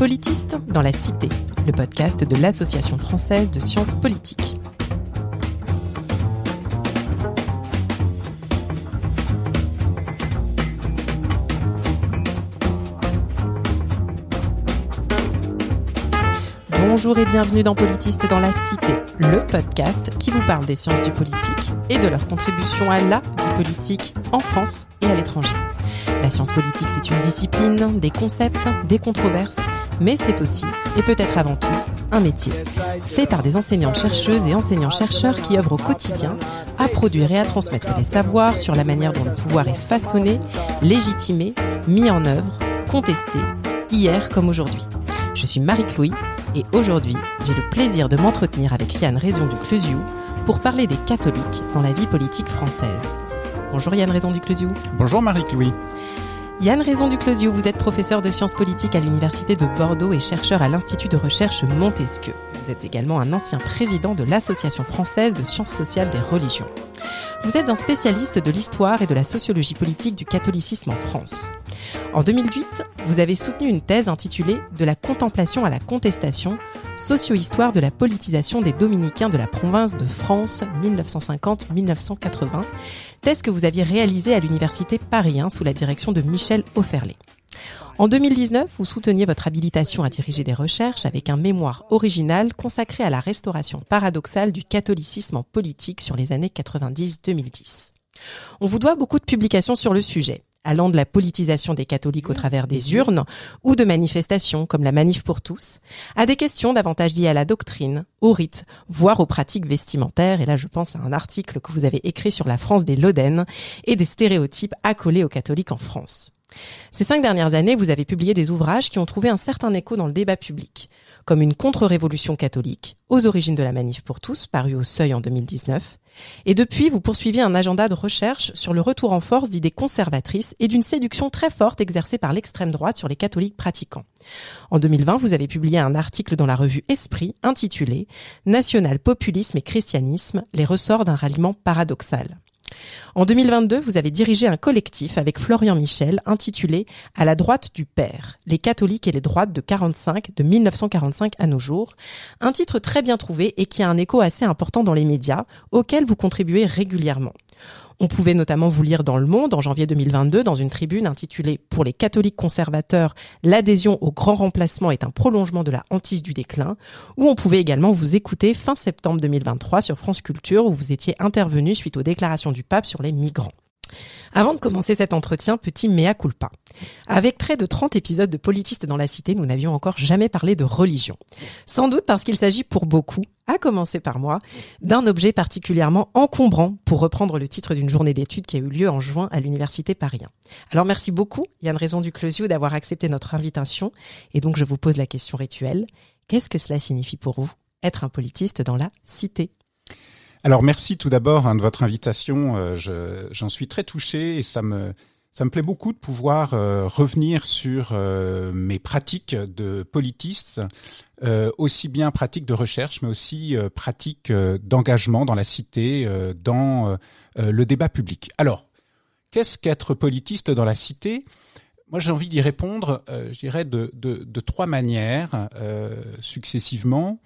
Politiste dans la Cité, le podcast de l'Association française de sciences politiques. Bonjour et bienvenue dans Politiste dans la Cité, le podcast qui vous parle des sciences du politique et de leur contribution à la vie politique en France et à l'étranger. La science politique, c'est une discipline, des concepts, des controverses, mais c'est aussi, et peut-être avant tout, un métier, fait par des enseignantes-chercheuses et enseignants-chercheurs qui œuvrent au quotidien à produire et à transmettre des savoirs sur la manière dont le pouvoir est façonné, légitimé, mis en œuvre, contesté, hier comme aujourd'hui. Je suis Marie-Chloé et aujourd'hui, j'ai le plaisir de m'entretenir avec Yann Raison du Clesiou pour parler des catholiques dans la vie politique française. Bonjour Yann Raison du Clesiou. Bonjour Marie-Chloé. Yann Raison du Closiou, vous êtes professeur de sciences politiques à l'Université de Bordeaux et chercheur à l'Institut de recherche Montesquieu. Vous êtes également un ancien président de l'Association française de sciences sociales des religions. Vous êtes un spécialiste de l'histoire et de la sociologie politique du catholicisme en France. En 2008, vous avez soutenu une thèse intitulée De la contemplation à la contestation, socio-histoire de la politisation des dominicains de la province de France 1950-1980, thèse que vous aviez réalisée à l'université Paris 1 sous la direction de Michel Offerlé. En 2019, vous souteniez votre habilitation à diriger des recherches avec un mémoire original consacré à la restauration paradoxale du catholicisme en politique sur les années 90-2010. On vous doit beaucoup de publications sur le sujet, allant de la politisation des catholiques au travers des urnes ou de manifestations comme la Manif pour tous, à des questions davantage liées à la doctrine, aux rites, voire aux pratiques vestimentaires. Et là, je pense à un article que vous avez écrit sur la France des Lodennes et des stéréotypes accolés aux catholiques en France. Ces cinq dernières années, vous avez publié des ouvrages qui ont trouvé un certain écho dans le débat public, comme une contre-révolution catholique, aux origines de la manif pour tous, paru au Seuil en 2019. Et depuis, vous poursuivez un agenda de recherche sur le retour en force d'idées conservatrices et d'une séduction très forte exercée par l'extrême droite sur les catholiques pratiquants. En 2020, vous avez publié un article dans la revue Esprit intitulé National populisme et christianisme, les ressorts d'un ralliement paradoxal. En 2022, vous avez dirigé un collectif avec Florian Michel intitulé À la droite du Père, les catholiques et les droites de 45, de 1945 à nos jours. Un titre très bien trouvé et qui a un écho assez important dans les médias, auquel vous contribuez régulièrement. On pouvait notamment vous lire dans Le Monde en janvier 2022 dans une tribune intitulée Pour les catholiques conservateurs, l'adhésion au grand remplacement est un prolongement de la hantise du déclin, où on pouvait également vous écouter fin septembre 2023 sur France Culture où vous étiez intervenu suite aux déclarations du pape sur les migrants. Avant de commencer cet entretien, petit mea culpa. Avec près de 30 épisodes de Politistes dans la Cité, nous n'avions encore jamais parlé de religion. Sans doute parce qu'il s'agit pour beaucoup, à commencer par moi, d'un objet particulièrement encombrant, pour reprendre le titre d'une journée d'études qui a eu lieu en juin à l'Université Paris Alors merci beaucoup, Yann Raison du Closiou, d'avoir accepté notre invitation. Et donc je vous pose la question rituelle. Qu'est-ce que cela signifie pour vous, être un politiste dans la cité? Alors merci tout d'abord hein, de votre invitation. Euh, j'en suis très touché et ça me ça me plaît beaucoup de pouvoir euh, revenir sur euh, mes pratiques de politiste, aussi bien pratiques de recherche, mais aussi pratiques d'engagement dans la cité, dans le débat public. Alors, qu'est-ce qu'être politiste dans la cité? Moi, j'ai envie d'y répondre, je dirais, de, de, de trois manières successivement.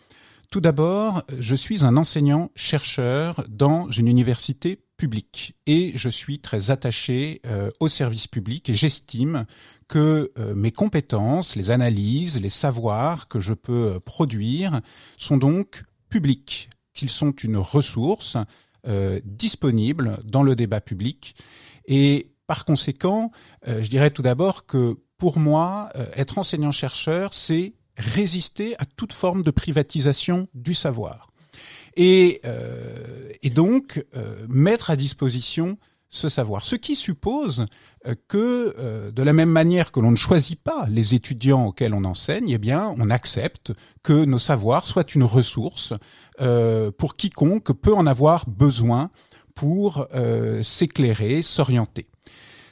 Tout d'abord, je suis un enseignant-chercheur dans une université publique et je suis très attaché euh, au service public et j'estime que euh, mes compétences, les analyses, les savoirs que je peux euh, produire sont donc publics, qu'ils sont une ressource disponible dans le débat public et par conséquent, je dirais tout d'abord que pour moi, être enseignant-chercheur, c'est résister à toute forme de privatisation du savoir. Et, euh, et donc euh, mettre à disposition ce savoir. Ce qui suppose euh, que, euh, de la même manière que l'on ne choisit pas les étudiants auxquels on enseigne, eh bien, on accepte que nos savoirs soient une ressource euh, pour quiconque peut en avoir besoin pour s'éclairer, s'orienter.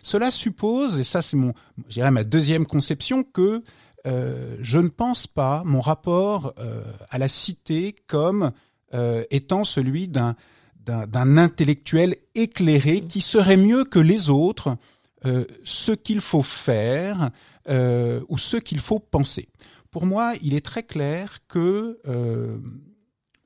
Cela suppose, et ça c'est mon, je ma deuxième conception, que euh, je ne pense pas mon rapport euh, à la cité comme euh, étant celui d'un intellectuel éclairé qui serait mieux que les autres ce qu'il faut faire ou ce qu'il faut penser. pour moi, il est très clair que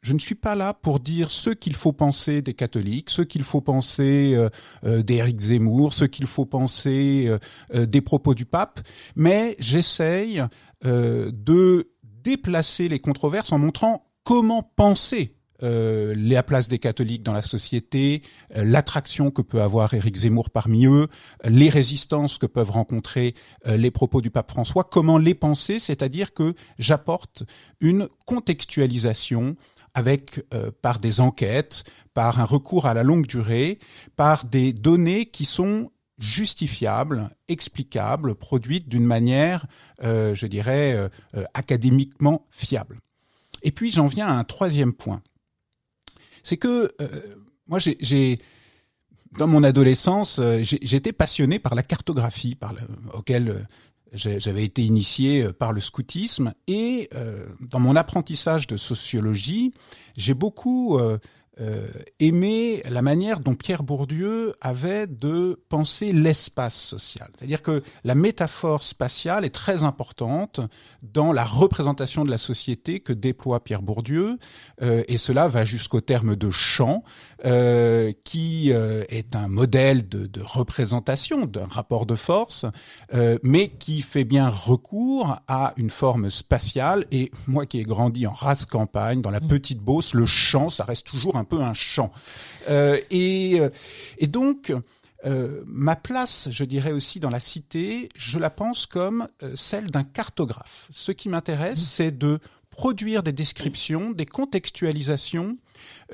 je ne suis pas là pour dire ce qu'il faut penser des catholiques, ce qu'il faut penser euh, euh, d'Éric Zemmour, ce qu'il faut penser euh, des propos du pape, mais j'essaye de déplacer les controverses en montrant comment penser la place des catholiques dans la société, l'attraction que peut avoir Éric Zemmour parmi eux, les résistances que peuvent rencontrer les propos du pape François, comment les penser, c'est-à-dire que j'apporte une contextualisation avec euh, par des enquêtes, par un recours à la longue durée, par des données qui sont justifiables, explicables, produites d'une manière, euh, je dirais, euh, académiquement fiable. Et puis j'en viens à un troisième point. C'est que moi j'ai dans mon adolescence, j'étais passionné par la cartographie, par le, auquel j'avais été initié euh, par le scoutisme. Et euh, dans mon apprentissage de sociologie, j'ai beaucoup euh, euh, aimer la manière dont Pierre Bourdieu avait de penser l'espace social. C'est-à-dire que la métaphore spatiale est très importante dans la représentation de la société que déploie Pierre Bourdieu, euh, et cela va jusqu'au terme de champ, euh, qui euh, est un modèle de, de représentation d'un rapport de force, euh, mais qui fait bien recours à une forme spatiale. Et moi qui ai grandi en race campagne, dans la mmh. petite Beauce, le champ, ça reste toujours un peu un champ. Euh, et, euh, et donc, euh, ma place, je dirais aussi dans la cité, je la pense comme celle d'un cartographe. Ce qui m'intéresse, mmh. c'est de produire des descriptions, des contextualisations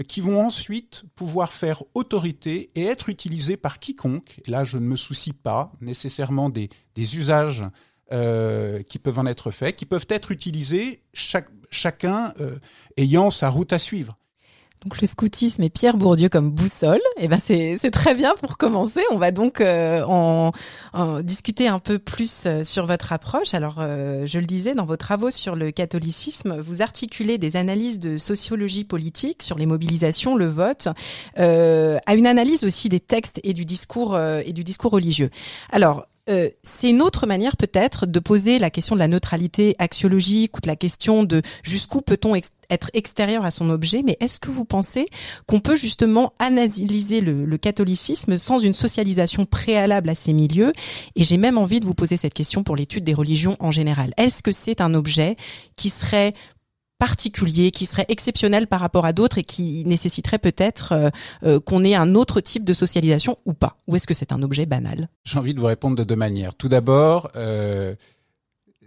qui vont ensuite pouvoir faire autorité et être utilisées par quiconque. Et là, je ne me soucie pas nécessairement des, des usages euh, qui peuvent en être faits, qui peuvent être utilisés chaque, chacun euh, ayant sa route à suivre. Donc le scoutisme et Pierre Bourdieu comme boussole, et eh ben c'est très bien pour commencer. On va donc euh, en, discuter un peu plus euh, sur votre approche. Alors euh, je le disais dans vos travaux sur le catholicisme, vous articulez des analyses de sociologie politique sur les mobilisations, le vote, à une analyse aussi des textes et du discours et du discours religieux. Alors euh, c'est une autre manière peut-être de poser la question de la neutralité axiologique ou de la question de jusqu'où peut-on être extérieur à son objet, mais est-ce que vous pensez qu'on peut justement analyser le, catholicisme sans une socialisation préalable à ces milieux? Et j'ai même envie de vous poser cette question pour l'étude des religions en général. Est-ce que c'est un objet qui serait particulier, qui serait exceptionnel par rapport à d'autres et qui nécessiterait peut-être euh, euh, qu'on ait un autre type de socialisation ou pas Ou est-ce que c'est un objet banal? J'ai envie de vous répondre de deux manières. Tout d'abord, euh,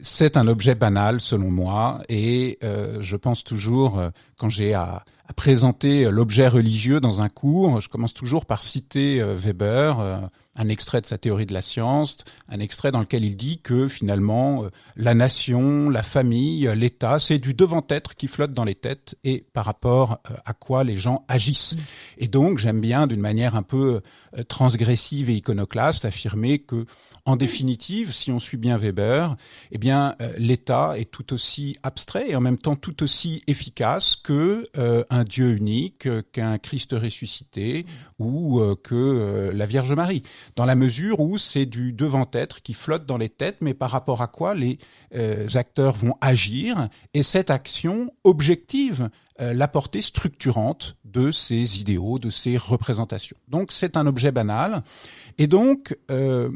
c'est un objet banal selon moi et je pense toujours, quand j'ai à, à, présenter l'objet religieux dans un cours, je commence toujours par citer Weber un extrait de sa théorie de la science, un extrait dans lequel il dit que finalement euh, la nation, la famille, l'État, c'est du devant-être qui flotte dans les têtes et par rapport euh, à quoi les gens agissent. Mm. Et donc j'aime bien d'une manière un peu euh, transgressive et iconoclaste affirmer que en définitive, si on suit bien Weber, eh bien l'État est tout aussi abstrait et en même temps tout aussi efficace que un Dieu unique, qu'un Christ ressuscité ou que la Vierge Marie dans la mesure où c'est du devant-être qui flotte dans les têtes, mais par rapport à quoi les euh, acteurs vont agir, et cette action objective euh, la portée structurante de ces idéaux, de ces représentations. Donc c'est un objet banal, et donc euh,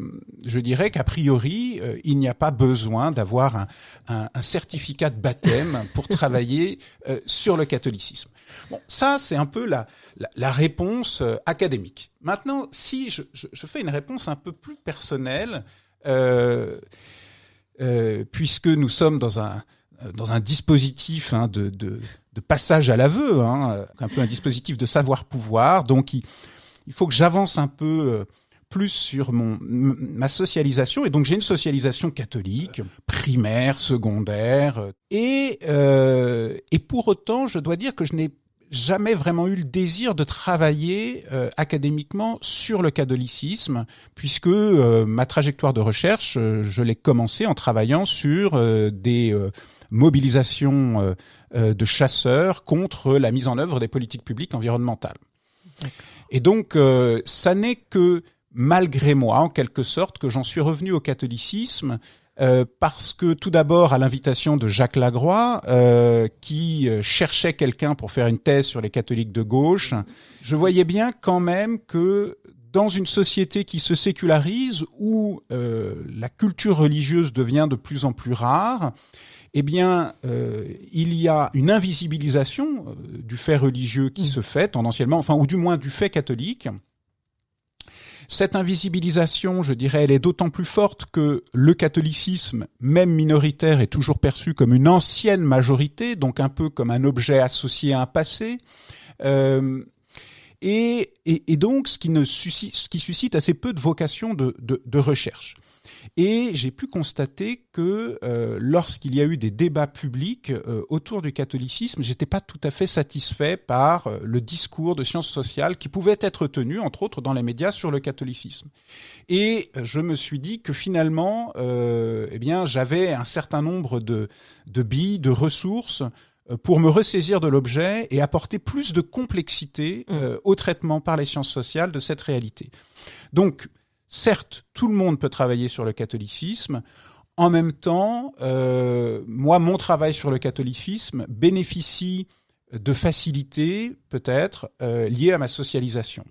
je dirais qu'a priori euh, il n'y a pas besoin d'avoir un, un, un, certificat de baptême pour travailler euh, sur le catholicisme. Bon, ça c'est un peu la, la, la réponse académique. Maintenant, si je, je, je, fais une réponse un peu plus personnelle, puisque nous sommes dans un dans un dispositif hein, de, de, de, passage à l'aveu, hein, un peu un dispositif de savoir-pouvoir. Donc, il, il, faut que j'avance un peu euh, plus sur mon ma socialisation. Et donc, j'ai une socialisation catholique, primaire, secondaire. Et, euh, et pour autant, je dois dire que je n'ai jamais vraiment eu le désir de travailler euh, académiquement sur le catholicisme, puisque euh, ma trajectoire de recherche, euh, je l'ai commencé en travaillant sur des mobilisations de chasseurs contre la mise en œuvre des politiques publiques environnementales. Et donc, ça n'est que malgré moi, en quelque sorte, que j'en suis revenu au catholicisme Euh, parce que tout d'abord, à l'invitation de Jacques Lagroix, euh, qui euh, cherchait quelqu'un pour faire une thèse sur les catholiques de gauche, je voyais bien quand même que dans une société qui se sécularise, où la culture religieuse devient de plus en plus rare, eh bien, il y a une invisibilisation du fait religieux qui mmh. se fait tendanciellement, enfin, ou du moins du fait catholique, cette invisibilisation, je dirais, elle est d'autant plus forte que le catholicisme, même minoritaire, est toujours perçu comme une ancienne majorité, donc un peu comme un objet associé à un passé. Euh, et, et, donc, ce qui, ne suscite, ce qui suscite assez peu de vocation de, de, de recherche. Et j'ai pu constater que euh, lorsqu'il y a eu des débats publics euh, autour du catholicisme, j'étais pas tout à fait satisfait par euh, le discours de sciences sociales qui pouvait être tenu, entre autres, dans les médias sur le catholicisme. Et je me suis dit que finalement, eh bien, j'avais un certain nombre de, de billes, de ressources pour me ressaisir de l'objet et apporter plus de complexité mmh. au traitement par les sciences sociales de cette réalité. Donc, certes, tout le monde peut travailler sur le catholicisme. En même temps, euh, moi, mon travail sur le catholicisme bénéficie de facilités, peut-être, euh, liées à ma socialisation.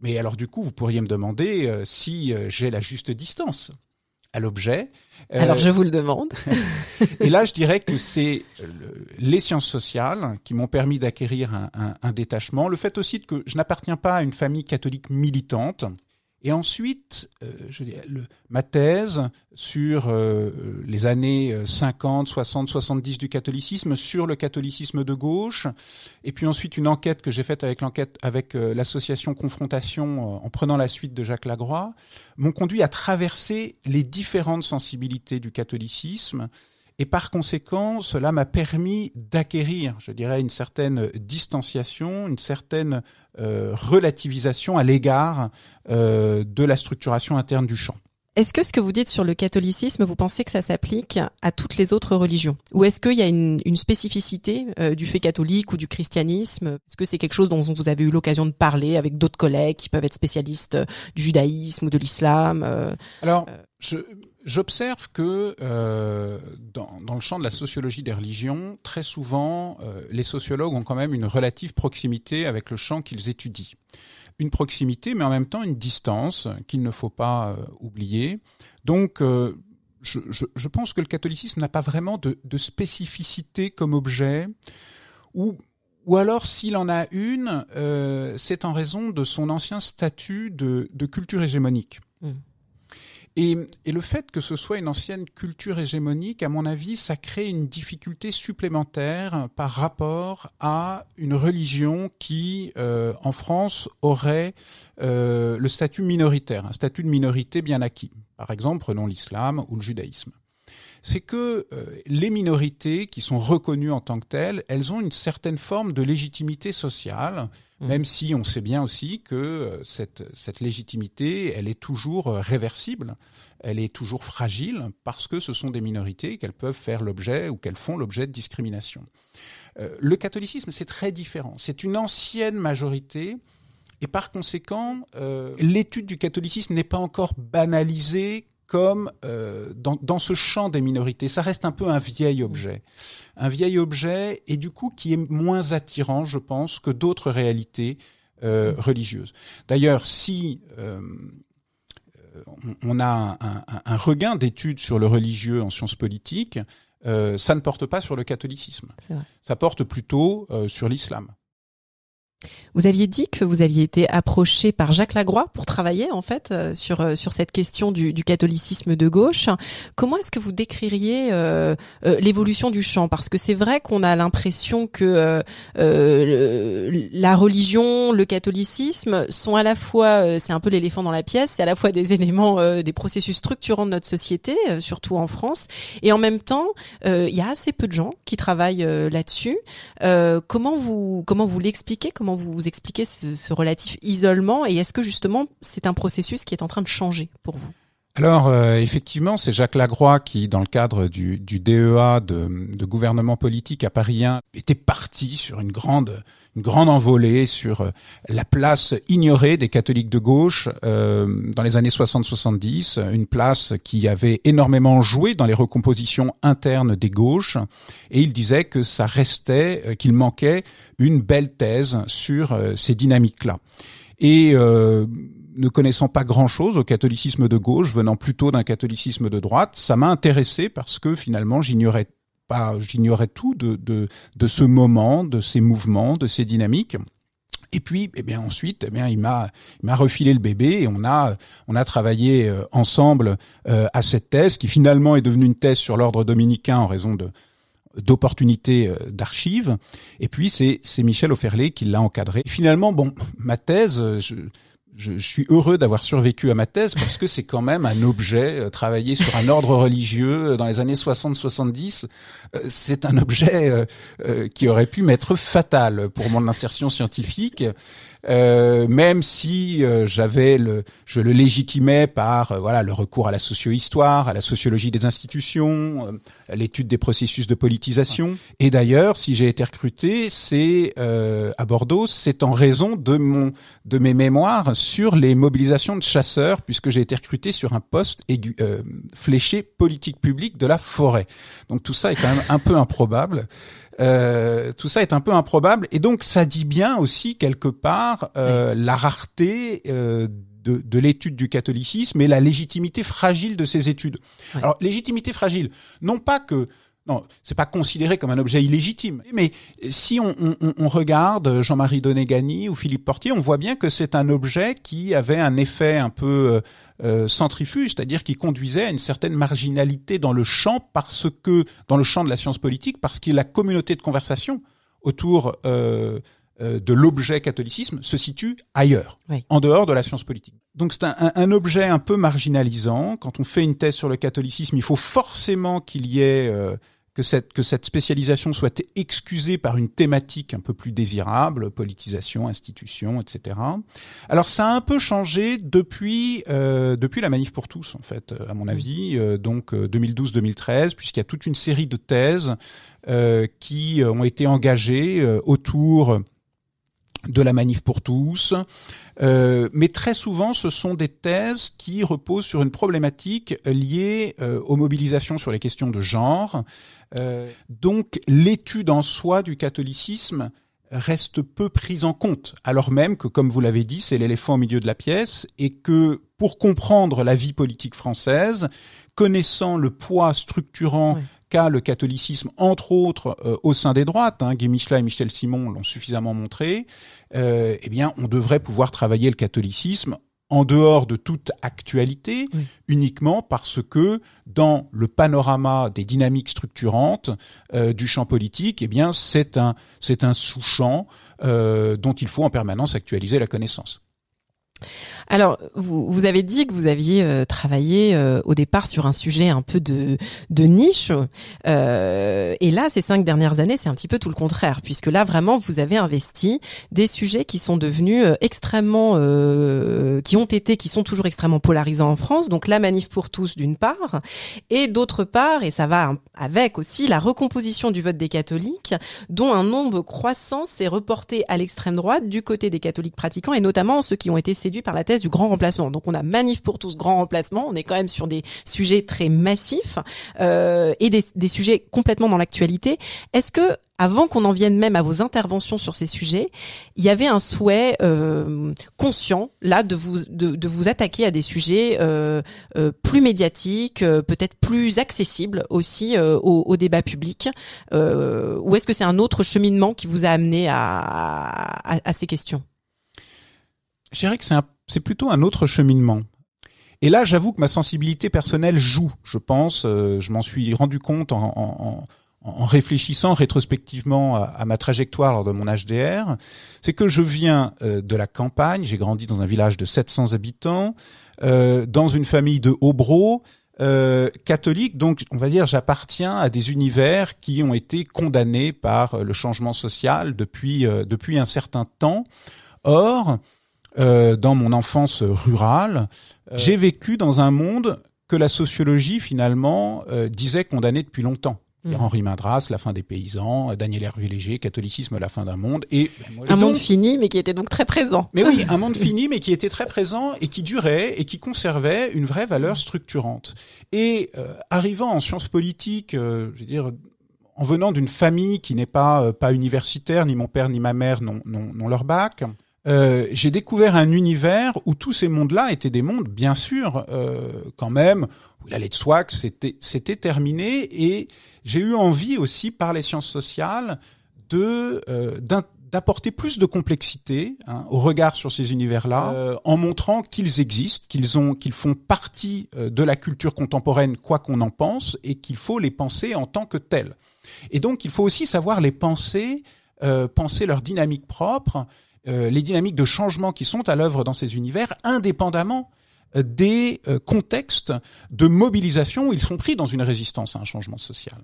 Mais alors, du coup, vous pourriez me demander euh, si j'ai la juste distance à l'objet. Alors, je vous le demande. et là, je dirais que c'est les sciences sociales qui m'ont permis d'acquérir un, un, détachement. Le fait aussi que je n'appartiens pas à une famille catholique militante. Et ensuite, euh, ma thèse sur euh, les années 50, 60, 70 du catholicisme, sur le catholicisme de gauche, et puis ensuite une enquête que j'ai faite avec euh, l'association Confrontation en prenant la suite de Jacques Lagroix, m'ont conduit à traverser les différentes sensibilités du catholicisme et par conséquent, cela m'a permis d'acquérir, je dirais, une certaine distanciation, une certaine euh, relativisation à l'égard euh, de la structuration interne du champ. Est-ce que ce que vous dites sur le catholicisme, vous pensez que ça s'applique à toutes les autres religions? Ou est-ce qu'il y a une, une spécificité euh, du fait catholique ou du christianisme? Est-ce que c'est quelque chose dont vous avez eu l'occasion de parler avec d'autres collègues qui peuvent être spécialistes du judaïsme ou de l'islam Alors, J'observe que euh, dans, le champ de la sociologie des religions, très souvent, euh, les sociologues ont quand même une relative proximité avec le champ qu'ils étudient. Une proximité, mais en même temps une distance qu'il ne faut pas euh, oublier. Donc, je, pense que le catholicisme n'a pas vraiment de, spécificité comme objet, ou, alors s'il en a une, c'est en raison de son ancien statut de, de culture hégémonique. Mmh. Et, et, le fait que ce soit une ancienne culture hégémonique, à mon avis, ça crée une difficulté supplémentaire par rapport à une religion qui, euh, en France, aurait euh, le statut minoritaire, un statut de minorité bien acquis. Par exemple, prenons l'islam ou le judaïsme c'est que euh, les minorités qui sont reconnues en tant que telles, elles ont une certaine forme de légitimité sociale, mmh. même si on sait bien aussi que euh, cette, cette légitimité, elle est toujours euh, réversible, elle est toujours fragile, parce que ce sont des minorités qu'elles peuvent faire l'objet ou qu'elles font l'objet de discrimination. le catholicisme, c'est très différent. C'est une ancienne majorité et par conséquent, l'étude du catholicisme n'est pas encore banalisée comme euh, dans, dans, ce champ des minorités. Ça reste un peu un vieil objet. Un vieil objet et du coup qui est moins attirant, je pense, que d'autres réalités euh, religieuses. D'ailleurs, si euh, on, a un, un, regain d'études sur le religieux en sciences politiques, euh, ça ne porte pas sur le catholicisme. Ça porte plutôt euh, sur l'islam. Vous aviez dit que vous aviez été approché par Jacques Lagroix pour travailler en fait euh, sur euh, sur cette question du, du catholicisme de gauche. Comment est-ce que vous décririez euh, euh l'évolution du champ Parce que c'est vrai qu'on a l'impression que euh, la religion, le catholicisme sont à la fois, c'est un peu l'éléphant dans la pièce, c'est à la fois des éléments, des processus structurants de notre société, surtout en France, et en même temps, il y a assez peu de gens qui travaillent là-dessus. comment vous comment vous l'expliquez? Vous expliquez ce, relatif isolement et est-ce que justement c'est un processus qui est en train de changer pour vous? Alors euh, effectivement, c'est Jacques Lagroix qui, dans le cadre du, du DEA de, de, gouvernement politique à Paris 1, était parti sur une grande une grande envolée sur la place ignorée des catholiques de gauche dans les années 60-70, une place qui avait énormément joué dans les recompositions internes des gauches, et il disait que ça restait, qu'il manquait une belle thèse sur ces dynamiques-là. Et euh, ne connaissant pas grand-chose au catholicisme de gauche, venant plutôt d'un catholicisme de droite, ça m'a intéressé parce que finalement j'ignorais pas, j'ignorais tout de, de, de ce moment, de ces mouvements, de ces dynamiques. Et puis, eh bien ensuite, eh bien il m'a, il m'a refilé le bébé et on a, on a travaillé euh, ensemble euh, à cette thèse qui finalement est devenue une thèse sur l'ordre dominicain en raison de d'opportunités euh, d'archives. Et puis c'est c'est Michel Offerlé qui l'a encadré. finalement, bon, ma thèse, je, je, suis heureux d'avoir survécu à ma thèse parce que c'est quand même un objet euh, travaillé sur un ordre religieux euh, dans les années 60-70. Euh, c'est un objet qui aurait pu m'être fatal pour mon insertion scientifique. Euh, même si euh, j'avais le, je le légitimais par euh, voilà le recours à la socio-histoire, à la sociologie des institutions, l'étude des processus de politisation. Et d'ailleurs, si j'ai été recruté, c'est à Bordeaux, c'est en raison de mon de mes mémoires sur les mobilisations de chasseurs, puisque j'ai été recruté sur un poste aigu, fléché politique publique de la forêt. Donc tout ça est quand même un peu improbable. Euh, tout ça est un peu improbable. Et donc ça dit bien aussi quelque part euh, la rareté euh, de, de l'étude du catholicisme et la légitimité fragile de ces études. Alors légitimité fragile, non pas que non, c'est pas considéré comme un objet illégitime. Mais si on, on, on regarde Jean-Marie Donégani ou Philippe Portier, on voit bien que c'est un objet qui avait un effet un peu euh, euh, centrifuge, c'est-à-dire qui conduisait à une certaine marginalité dans le champ parce que dans le champ de la science politique, parce que la communauté de conversation autour euh, euh de l'objet catholicisme se situe ailleurs, en dehors de la science politique. Donc c'est un, un, objet un peu marginalisant. Quand on fait une thèse sur le catholicisme, il faut forcément qu'il y ait que cette, que cette spécialisation soit excusée par une thématique un peu plus désirable, politisation, institution, etc. Alors ça a un peu changé depuis euh, depuis la manif pour tous en fait, à mon avis, euh, donc 2012-2013, euh, puisqu'il y a toute une série de thèses euh, qui ont été engagées euh, autour de la manif pour tous, euh, mais très souvent ce sont des thèses qui reposent sur une problématique liée euh, aux mobilisations sur les questions de genre. Euh, donc l'étude en soi du catholicisme reste peu prise en compte, alors même que, comme vous l'avez dit, c'est l'éléphant au milieu de la pièce, et que pour comprendre la vie politique française, connaissant le poids structurant le catholicisme, entre autres euh, au sein des droites, hein, Guy Michelin et Michel Simon l'ont suffisamment montré, euh, eh bien, on devrait pouvoir travailler le catholicisme en dehors de toute actualité, uniquement parce que dans le panorama des dynamiques structurantes euh, du champ politique, eh bien, c'est un c'est un sous-champ dont il faut en permanence actualiser la connaissance. Alors, vous, vous avez dit que vous aviez euh, travaillé euh, au départ sur un sujet un peu de, de niche. Euh, et là, ces cinq dernières années, c'est un petit peu tout le contraire, puisque là, vraiment, vous avez investi des sujets qui sont devenus extrêmement, qui ont été, qui sont toujours extrêmement polarisants en France. Donc, la manif pour tous, d'une part, et d'autre part, et ça va avec aussi la recomposition du vote des catholiques, dont un nombre croissant s'est reporté à l'extrême droite du côté des catholiques pratiquants, et notamment ceux qui ont été par la thèse du grand remplacement. Donc on a manif pour tous grand remplacement. On est quand même sur des sujets très massifs euh, et des, sujets complètement dans l'actualité. Est-ce que avant qu'on en vienne même à vos interventions sur ces sujets, il y avait un souhait euh, conscient là de vous de, vous attaquer à des sujets euh, plus médiatiques, peut-être plus accessibles aussi au, débat public, ou est-ce que c'est un autre cheminement qui vous a amené à ces questions? Je dirais que c'est plutôt un autre cheminement. Et là, j'avoue que ma sensibilité personnelle joue, je pense. Euh, je m'en suis rendu compte en, en, en réfléchissant rétrospectivement à, ma trajectoire lors de mon HDR. C'est que je viens euh, de la campagne, j'ai grandi dans un village de 700 habitants, euh, dans une famille de Hobro, euh, catholique, donc on va dire j'appartiens à des univers qui ont été condamnés par le changement social depuis depuis un certain temps. Or, euh, dans mon enfance rurale, euh. j'ai vécu dans un monde que la sociologie finalement euh, disait condamné depuis longtemps. Mmh. Henri Madras, La fin des paysans, Daniel Hervé Léger, Catholicisme, la fin d'un monde. Et ben, un monde fini, mais qui était donc très présent. Mais oui, un monde fini, mais qui était très présent et qui durait et qui conservait une vraie valeur structurante. Et euh, arrivant en sciences politiques, euh, je veux dire, en venant d'une famille qui n'est pas euh, pas universitaire, ni mon père ni ma mère n'ont leur bac. Euh, j'ai découvert un univers où tous ces mondes-là étaient des mondes, bien sûr, euh, quand même, où il allait de soi que c'était, terminé, et j'ai eu envie aussi, par les sciences sociales, de euh, d'apporter plus de complexité hein, au regard sur ces univers-là, euh, en montrant qu'ils existent, qu'ils ont, qu'ils font partie euh, de la culture contemporaine, quoi qu'on en pense, et qu'il faut les penser en tant que tels. Et donc, il faut aussi savoir les penser, penser leur dynamique propre, euh, les dynamiques de changement qui sont à l'œuvre dans ces univers, indépendamment euh, des euh, contextes de mobilisation où ils sont pris dans une résistance à un changement social.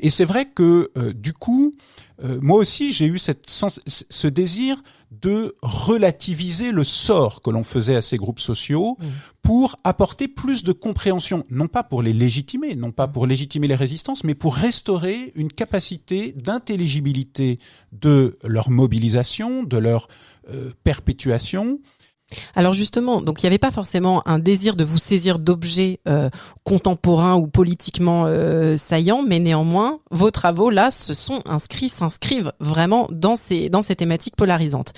Et c'est vrai que du coup, moi aussi j'ai eu cette ce désir de relativiser le sort que l'on faisait à ces groupes sociaux mmh. pour apporter plus de compréhension, non pas pour les légitimer, non pas pour légitimer les résistances, mais pour restaurer une capacité d'intelligibilité de leur mobilisation, de leur euh, perpétuation, alors justement, donc il n'y avait pas forcément un désir de vous saisir d'objets euh, contemporains ou politiquement euh, saillants, mais néanmoins, vos travaux là se sont inscrits, s'inscrivent vraiment dans ces dans ces thématiques polarisantes.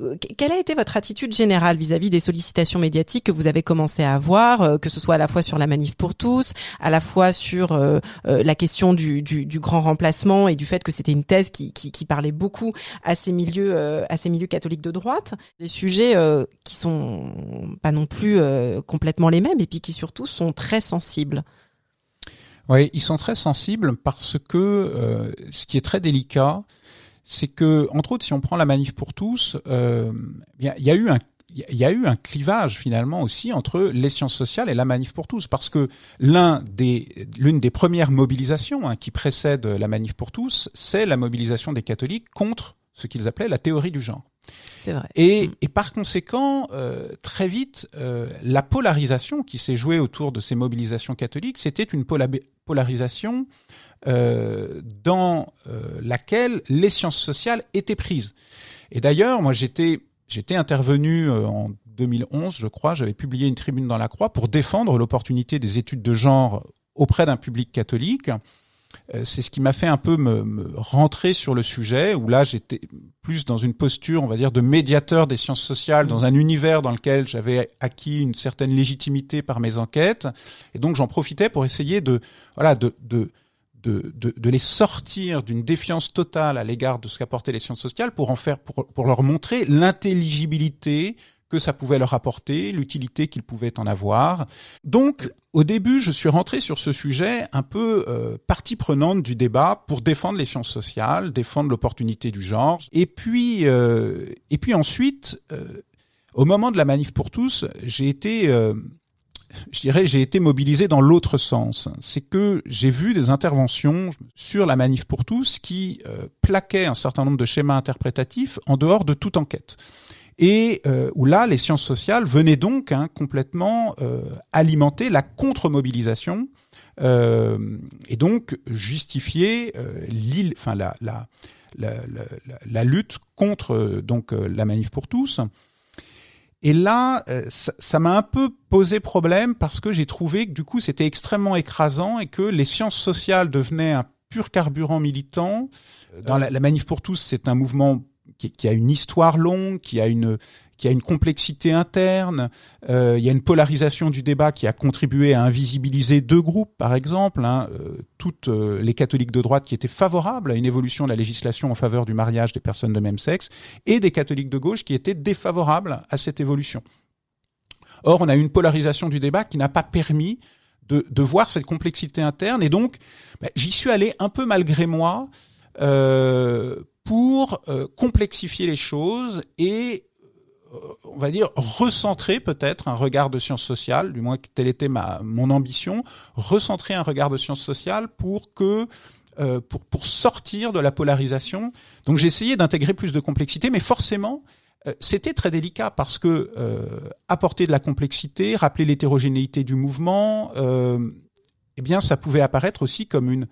Euh, quelle a été votre attitude générale vis-à-vis des sollicitations médiatiques que vous avez commencé à avoir, que ce soit à la fois sur la manif pour tous, à la fois sur la question du, grand remplacement et du fait que c'était une thèse qui, parlait beaucoup à ces milieux catholiques de droite, des sujets qui sont pas non plus euh, complètement les mêmes et puis qui surtout sont très sensibles. Oui, ils sont très sensibles parce que euh, ce qui est très délicat, c'est que entre autres, si on prend la manif pour tous, euh, il y, a eu un il y a eu un clivage finalement aussi entre les sciences sociales et la manif pour tous, parce que l'un des, l'une des premières mobilisations hein, qui précède la manif pour tous, c'est la mobilisation des catholiques contre ce qu'ils appelaient la théorie du genre. C'est vrai. Et, mm. et, par conséquent, euh, très vite, euh, la polarisation qui s'est jouée autour de ces mobilisations catholiques, c'était une polarisation euh, dans euh, laquelle les sciences sociales étaient prises. Et d'ailleurs, moi, j'étais j'étais intervenu euh, en 2011, je crois, j'avais publié une tribune dans la Croix pour défendre l'opportunité des études de genre auprès d'un public catholique. Euh, c'est ce qui m'a fait un peu me, rentrer sur le sujet, où là j'étais plus dans une posture, on va dire, de médiateur des sciences sociales, dans un univers dans lequel j'avais acquis une certaine légitimité par mes enquêtes, et donc j'en profitais pour essayer de, voilà, de, de de, les sortir d'une défiance totale à l'égard de ce qu'apportaient les sciences sociales pour en faire pour, leur montrer l'intelligibilité que ça pouvait leur apporter, l'utilité qu'ils pouvaient en avoir. Donc, au début, je suis rentré sur ce sujet un peu euh, partie prenante du débat pour défendre les sciences sociales, défendre l'opportunité du genre. Et puis, euh, et puis ensuite, euh, au moment de la manif pour tous, j'ai été je dirais, j'ai été mobilisé dans l'autre sens. C'est que j'ai vu des interventions sur la manif pour tous qui euh, plaquaient un certain nombre de schémas interprétatifs en dehors de toute enquête et euh, où là, les sciences sociales venaient donc hein, complètement euh, alimenter la contre-mobilisation et donc justifier la, la, lutte contre donc la manif pour tous. Et là, ça m'a un peu posé problème parce que j'ai trouvé que du coup c'était extrêmement écrasant et que les sciences sociales devenaient un pur carburant militant. Dans la, la manif pour tous, c'est un mouvement qui, qui, a une histoire longue, qui a une qui a une complexité interne. Euh, il y a une polarisation du débat qui a contribué à invisibiliser deux groupes, par exemple, hein, euh, toutes euh, les catholiques de droite qui étaient favorables à une évolution de la législation en faveur du mariage des personnes de même sexe, et des catholiques de gauche qui étaient défavorables à cette évolution. Or, on a une polarisation du débat qui n'a pas permis de, de, voir cette complexité interne, et donc ben, j'y suis allé un peu malgré moi. Euh, pour euh, complexifier les choses et on va dire recentrer peut-être un regard de sciences sociales, du moins telle était ma mon ambition, recentrer un regard de sciences sociales pour que euh, pour pour sortir de la polarisation. Donc j'ai essayé d'intégrer plus de complexité, mais forcément c'était très délicat parce que apporter de la complexité, rappeler l'hétérogénéité du mouvement, eh bien ça pouvait apparaître aussi comme une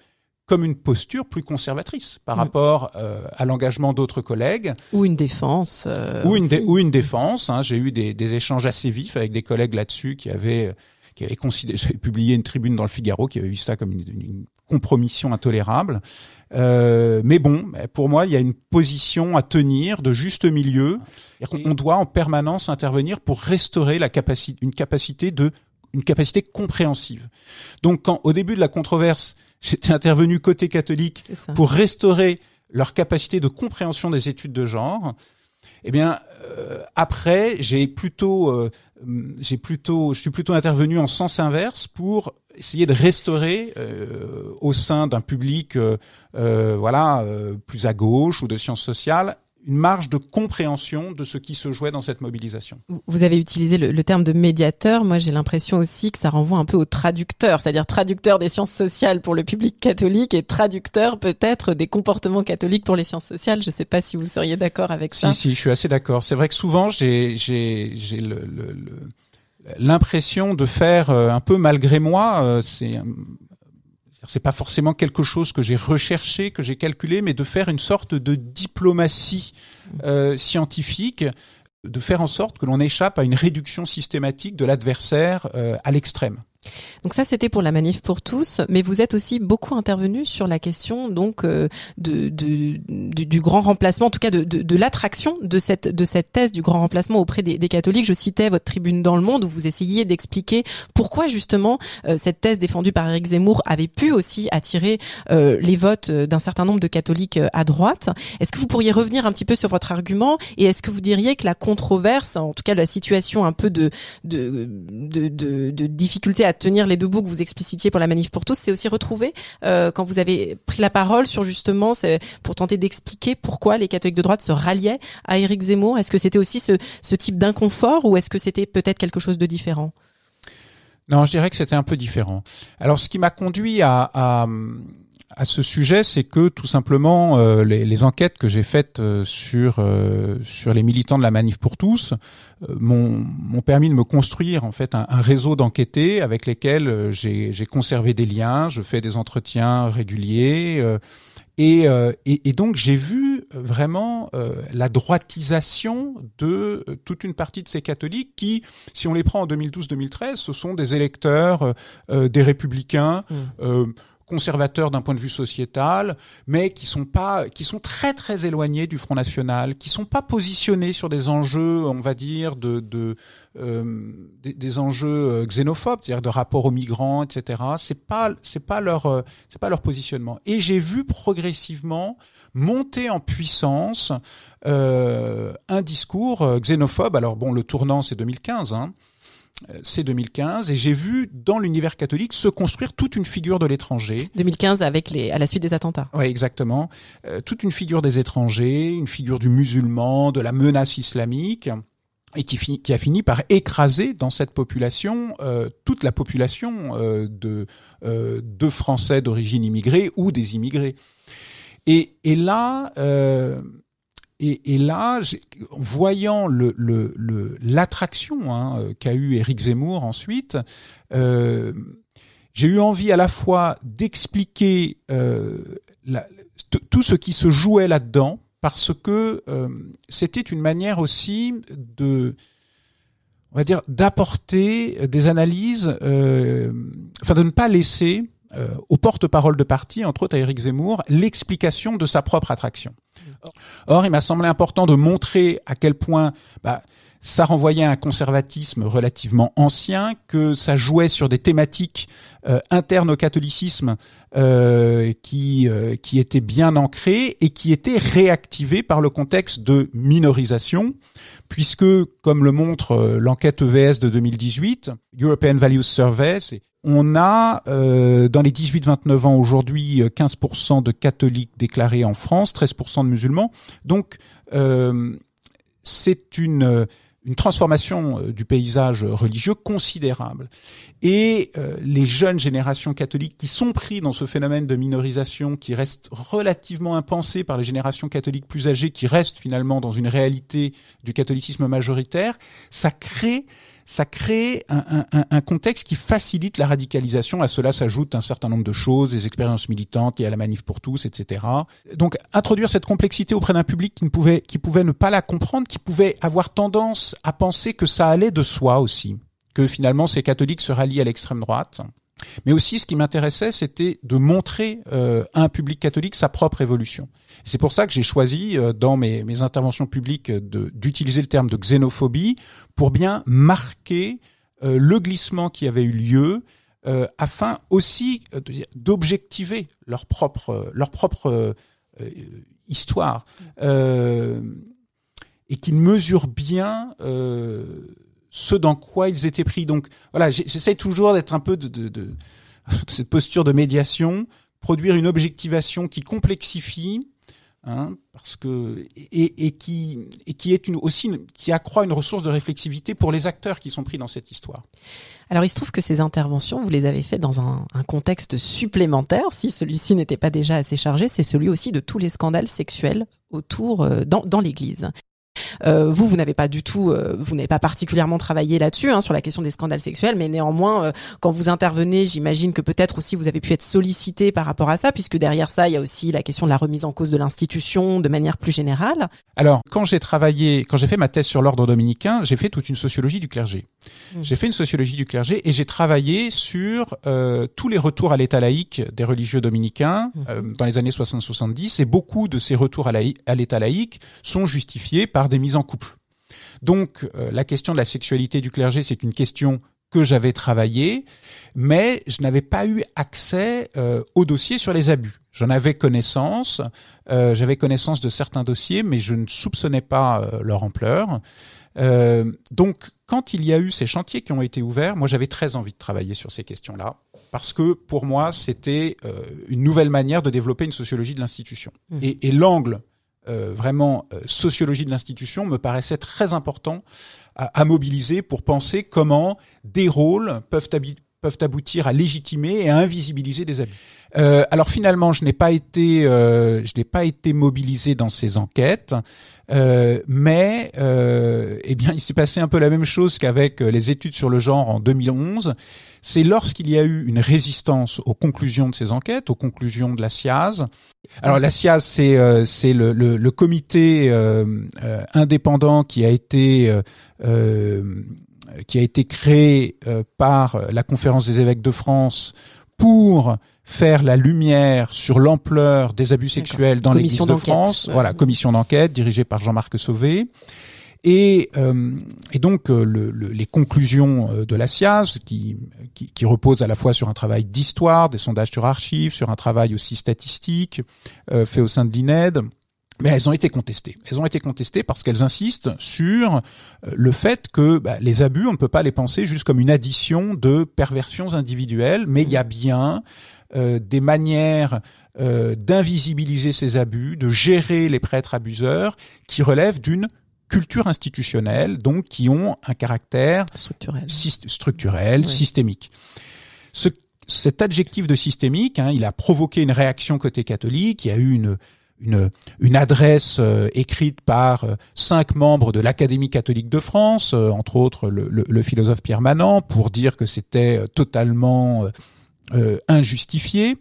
comme une posture plus conservatrice par mm. rapport euh, à l'engagement d'autres collègues. Ou une défense. ou, une ou une défense. Hein. J'ai eu des, des, échanges assez vifs avec des collègues là-dessus qui avaient qui avait considéré, j'avais publié une tribune dans le Figaro qui avait vu ça comme une, une compromission intolérable. Euh, mais bon, pour moi, il y a une position à tenir de juste milieu. On doit en permanence intervenir pour restaurer la capacité, une capacité de, une capacité compréhensive. Donc, quand au début de la controverse, j'étais intervenu côté catholique pour restaurer leur capacité de compréhension des études de genre, eh bien, euh, après, j'ai plutôt, euh, j'ai plutôt, je suis plutôt intervenu en sens inverse pour essayer de restaurer euh, au sein d'un public euh, euh, voilà plus à gauche ou de sciences sociales une marge de compréhension de ce qui se jouait dans cette mobilisation. Vous avez utilisé le, terme de médiateur. Moi, j'ai l'impression aussi que ça renvoie un peu au traducteur, c'est-à-dire traducteur des sciences sociales pour le public catholique et traducteur peut-être des comportements catholiques pour les sciences sociales. Je ne sais pas si vous seriez d'accord avec ça. Si, si, je suis assez d'accord. C'est vrai que souvent, j'ai, j'ai, j'ai le, le l'impression de faire euh, un peu malgré moi. Euh, c'est c'est pas forcément quelque chose que j'ai recherché, que j'ai calculé, mais de faire une sorte de diplomatie euh, scientifique, de faire en sorte que l'on échappe à une réduction systématique de l'adversaire à l'extrême. Donc ça, c'était pour la manif pour tous, mais vous êtes aussi beaucoup intervenu sur la question donc euh, de, de, du grand remplacement, en tout cas de, de, l'attraction de cette de cette thèse du grand remplacement auprès des, des, catholiques. Je citais votre tribune dans le Monde où vous essayiez d'expliquer pourquoi justement euh, cette thèse défendue par Éric Zemmour avait pu aussi attirer euh, les votes d'un certain nombre de catholiques à droite. Est-ce que vous pourriez revenir un petit peu sur votre argument et est-ce que vous diriez que la controverse, en tout cas la situation un peu de, de, de difficulté à tenir les deux bouts que vous explicitiez pour la manif pour tous, c'est aussi retrouvé euh, quand vous avez pris la parole sur justement pour tenter d'expliquer pourquoi les catholiques de droite se ralliaient à Éric Zemmour. Est-ce que c'était aussi ce, type d'inconfort ou est-ce que c'était peut-être quelque chose de différent? Non, je dirais que c'était un peu différent. Alors, ce qui m'a conduit à à ce sujet, c'est que tout simplement euh, les, les, enquêtes que j'ai faites euh, sur euh, sur les militants de la Manif pour tous m'ont permis de me construire en fait un, un réseau d'enquêtés avec lesquels j'ai conservé des liens, je fais des entretiens réguliers. Et, et, et, donc j'ai vu vraiment la droitisation de toute une partie de ces catholiques qui, si on les prend en 2012-2013, ce sont des électeurs des républicains. Mmh conservateurs d'un point de vue sociétal, mais qui sont pas, qui sont très très éloignés du Front National, qui sont pas positionnés sur des enjeux, on va dire, de, de euh, des, enjeux euh, xénophobes, c'est-à-dire de rapport aux migrants, etc. C'est pas, c'est pas leur, euh, c'est pas leur positionnement. Et j'ai vu progressivement monter en puissance euh, un discours xénophobe. Alors bon, le tournant c'est 2015. Hein, c'est 2015 et j'ai vu dans l'univers catholique se construire toute une figure de l'étranger. 2015 avec les à la suite des attentats. Oui, exactement. Euh, toute une figure des étrangers, une figure du musulman, de la menace islamique et qui, qui a fini par écraser dans cette population euh, toute la population euh, de, de Français d'origine immigrée ou des immigrés. Et, et là, et, et, là, en voyant l'attraction le, le, hein, qu'a eu Éric Zemmour ensuite, euh, j'ai eu envie à la fois d'expliquer euh, tout ce qui se jouait là-dedans, parce que euh, c'était une manière aussi de, on va dire, d'apporter des analyses, euh, enfin de ne pas laisser euh, au porte-parole de parti, entre autres à Éric Zemmour, l'explication de sa propre attraction. Or, il m'a semblé important de montrer à quel point bah, ça renvoyait à un conservatisme relativement ancien, que ça jouait sur des thématiques euh, internes au catholicisme euh, qui euh, qui étaient bien ancrées et qui étaient réactivées par le contexte de minorisation, puisque, comme le montre l'enquête EVS de 2018, European Values Survey, on a euh, dans les 18-29 ans aujourd'hui 15% de catholiques déclarés en France, 13% de musulmans. Donc euh, c'est une une transformation euh, du paysage religieux considérable. Et les jeunes générations catholiques qui sont pris dans ce phénomène de minorisation qui reste relativement impensé par les générations catholiques plus âgées, qui restent finalement dans une réalité du catholicisme majoritaire, ça crée ça crée un, contexte qui facilite la radicalisation. À cela s'ajoute un certain nombre de choses, des expériences militantes, il y a la manif pour tous, etc. Donc introduire cette complexité auprès d'un public qui ne pouvait, qui pouvait ne pas la comprendre, qui pouvait avoir tendance à penser que ça allait de soi aussi, que finalement ces catholiques se rallient à l'extrême droite. Mais aussi, ce qui m'intéressait, c'était de montrer euh, à un public catholique sa propre évolution. C'est pour ça que j'ai choisi, euh, dans mes, mes, interventions publiques, d'utiliser le terme de xénophobie pour bien marquer euh, le glissement qui avait eu lieu, afin aussi d'objectiver leur propre, leur propre histoire, et qu'ils mesurent bien ce dans quoi ils étaient pris. Donc voilà, j'essaie toujours d'être un peu de, cette posture de médiation, produire une objectivation qui complexifie, hein, parce que et, qui est une, aussi qui accroît une ressource de réflexivité pour les acteurs qui sont pris dans cette histoire. Alors il se trouve que ces interventions, vous les avez faites dans un, contexte supplémentaire, si celui-ci n'était pas déjà assez chargé, c'est celui aussi de tous les scandales sexuels autour euh, dans l'Église. Euh, vous, vous n'avez pas du tout, euh, vous n'avez pas particulièrement travaillé là-dessus hein, sur la question des scandales sexuels, mais néanmoins, euh, quand vous intervenez, j'imagine que peut-être aussi vous avez pu être sollicité par rapport à ça, puisque derrière ça, il y a aussi la question de la remise en cause de l'institution de manière plus générale. Alors, quand j'ai travaillé, quand j'ai fait ma thèse sur l'ordre dominicain, j'ai fait toute une sociologie du clergé. Mmh. J'ai fait une sociologie du clergé et j'ai travaillé sur tous les retours à l'état laïque des religieux dominicains mmh. dans les années 60-70, et beaucoup de ces retours à l'état laïque sont justifiés par des mises en couple. Donc euh, la question de la sexualité du clergé, c'est une question que j'avais travaillée, mais je n'avais pas eu accès euh, au dossier sur les abus. J'en avais connaissance, euh, j'avais connaissance de certains dossiers, mais je ne soupçonnais pas leur ampleur. donc, quand il y a eu ces chantiers qui ont été ouverts, moi j'avais très envie de travailler sur ces questions-là, parce que pour moi c'était une nouvelle manière de développer une sociologie de l'institution. Mmh. Et, et l'angle euh, vraiment euh, sociologie de l'institution me paraissait très important à, mobiliser pour penser comment des rôles peuvent, peuvent aboutir à légitimer et à invisibiliser des abus. Euh, alors finalement, je n'ai pas été, euh, je n'ai pas été mobilisé dans ces enquêtes, euh, mais eh bien, il s'est passé un peu la même chose qu'avec les études sur le genre en 2011 c'est lorsqu'il y a eu une résistance aux conclusions de ces enquêtes, aux conclusions de la SIAZ. Alors la SIAZ, c'est euh, c'est le, le, le, comité euh, euh, indépendant qui a été qui a été créé par la Conférence des évêques de France pour faire la lumière sur l'ampleur des abus sexuels dans l'Église de France. Voilà, commission d'enquête dirigée par Jean-Marc Sauvé. Et, euh, et donc euh, le, le, les conclusions euh, de la SIAZ, qui, qui, qui reposent à la fois sur un travail d'histoire, des sondages sur archives, sur un travail aussi statistique fait au sein de l'INED, mais elles ont été contestées. Elles ont été contestées parce qu'elles insistent sur le fait que bah, les abus, on ne peut pas les penser juste comme une addition de perversions individuelles, mais il y a bien euh, des manières euh, d'invisibiliser ces abus, de gérer les prêtres abuseurs, qui relèvent d'une culture institutionnelle, donc qui ont un caractère structurel, structurel systémique. Ce, cet adjectif de systémique, hein, il a provoqué une réaction côté catholique. Il y a eu une une, une adresse euh, écrite par euh, cinq membres de l'Académie catholique de France, euh, entre autres le, le, le, philosophe Pierre Manant, pour dire que c'était totalement injustifié.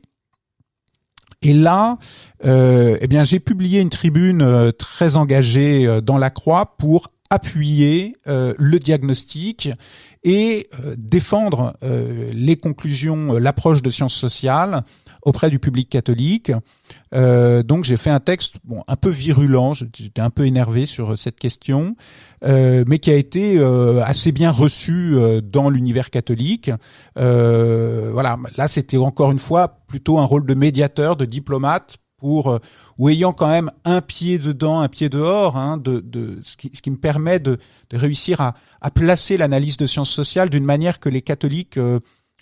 Et là, euh, eh bien, j'ai publié une tribune euh, très engagée euh, dans la Croix pour appuyer le diagnostic et défendre les conclusions, l'approche de sciences sociales auprès du public catholique. Euh, donc j'ai fait un texte bon un peu virulent, j'étais un peu énervé sur cette question, euh, mais qui a été euh, assez bien reçu euh, dans l'univers catholique. Euh, voilà, là c'était encore une fois plutôt un rôle de médiateur, de diplomate pour euh, ou ayant quand même un pied dedans, un pied dehors, hein, de, de ce, qui, ce qui me permet de, de réussir à, à placer l'analyse de sciences sociales d'une manière que les catholiques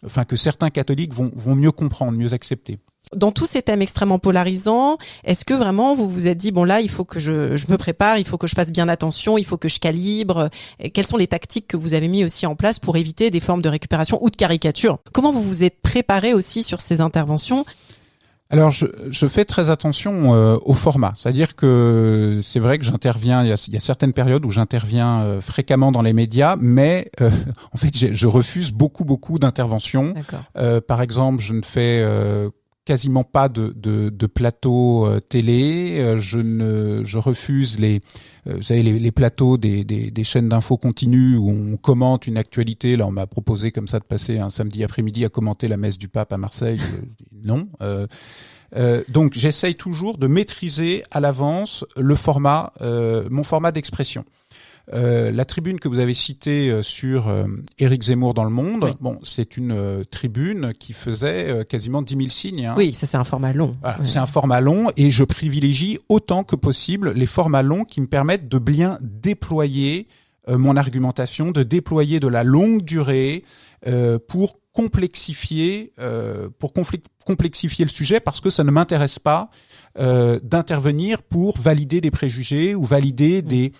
enfin que certains catholiques vont, vont mieux comprendre, mieux accepter. Dans tous ces thèmes extrêmement polarisants, est-ce que vraiment vous vous êtes dit bon là il faut que je, je me prépare, il faut que je fasse bien attention, il faut que je calibre. Quelles sont les tactiques que vous avez mis aussi en place pour éviter des formes de récupération ou de caricature? Comment vous vous êtes préparé aussi sur ces interventions? Alors je, je, fais très attention euh, au format, c'est-à-dire que c'est vrai que j'interviens, il, il y a, certaines périodes où j'interviens euh, fréquemment dans les médias, mais euh, en fait je refuse beaucoup beaucoup d'interventions. par exemple, je ne fais quasiment pas de, de, de plateau télé, je ne je refuse les vous savez les, plateaux des, des, chaînes d'infos continues où on commente une actualité. Là, on m'a proposé comme ça de passer un samedi après-midi à commenter la messe du pape à Marseille. non. Euh, donc j'essaye toujours de maîtriser à l'avance le format, euh, mon format d'expression. Euh, la tribune que vous avez citée euh, sur euh, Éric Zemmour dans le Monde, bon, c'est une tribune qui faisait quasiment 10 000 signes. Hein. Oui, ça c'est un format long. C'est un format long et je privilégie autant que possible les formats longs qui me permettent de bien déployer mon argumentation, de déployer de la longue durée pour complexifier euh, pour complexifier le sujet parce que ça ne m'intéresse pas euh, d'intervenir pour valider des préjugés ou valider mm. des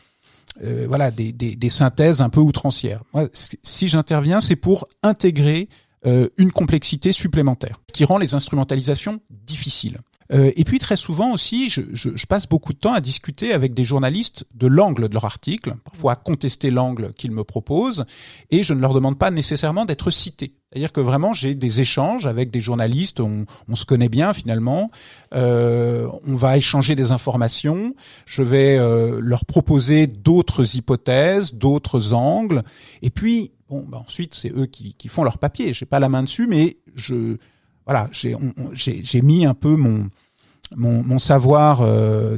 euh, voilà des, des, synthèses un peu outrancières. Moi, si j'interviens, c'est pour intégrer euh, une complexité supplémentaire qui rend les instrumentalisations difficiles. Euh, et puis très souvent aussi, je, je, je, passe beaucoup de temps à discuter avec des journalistes de l'angle de leur article, parfois à contester l'angle qu'ils me proposent, et je ne leur demande pas nécessairement d'être cités. C'est-à-dire que vraiment j'ai des échanges avec des journalistes, on, on se connaît bien finalement, euh, on va échanger des informations, je vais euh, leur proposer d'autres hypothèses, d'autres angles, et puis bon, bah ensuite c'est eux qui, qui font leur papier. J'ai pas la main dessus, mais je voilà, j'ai mis un peu mon savoir euh,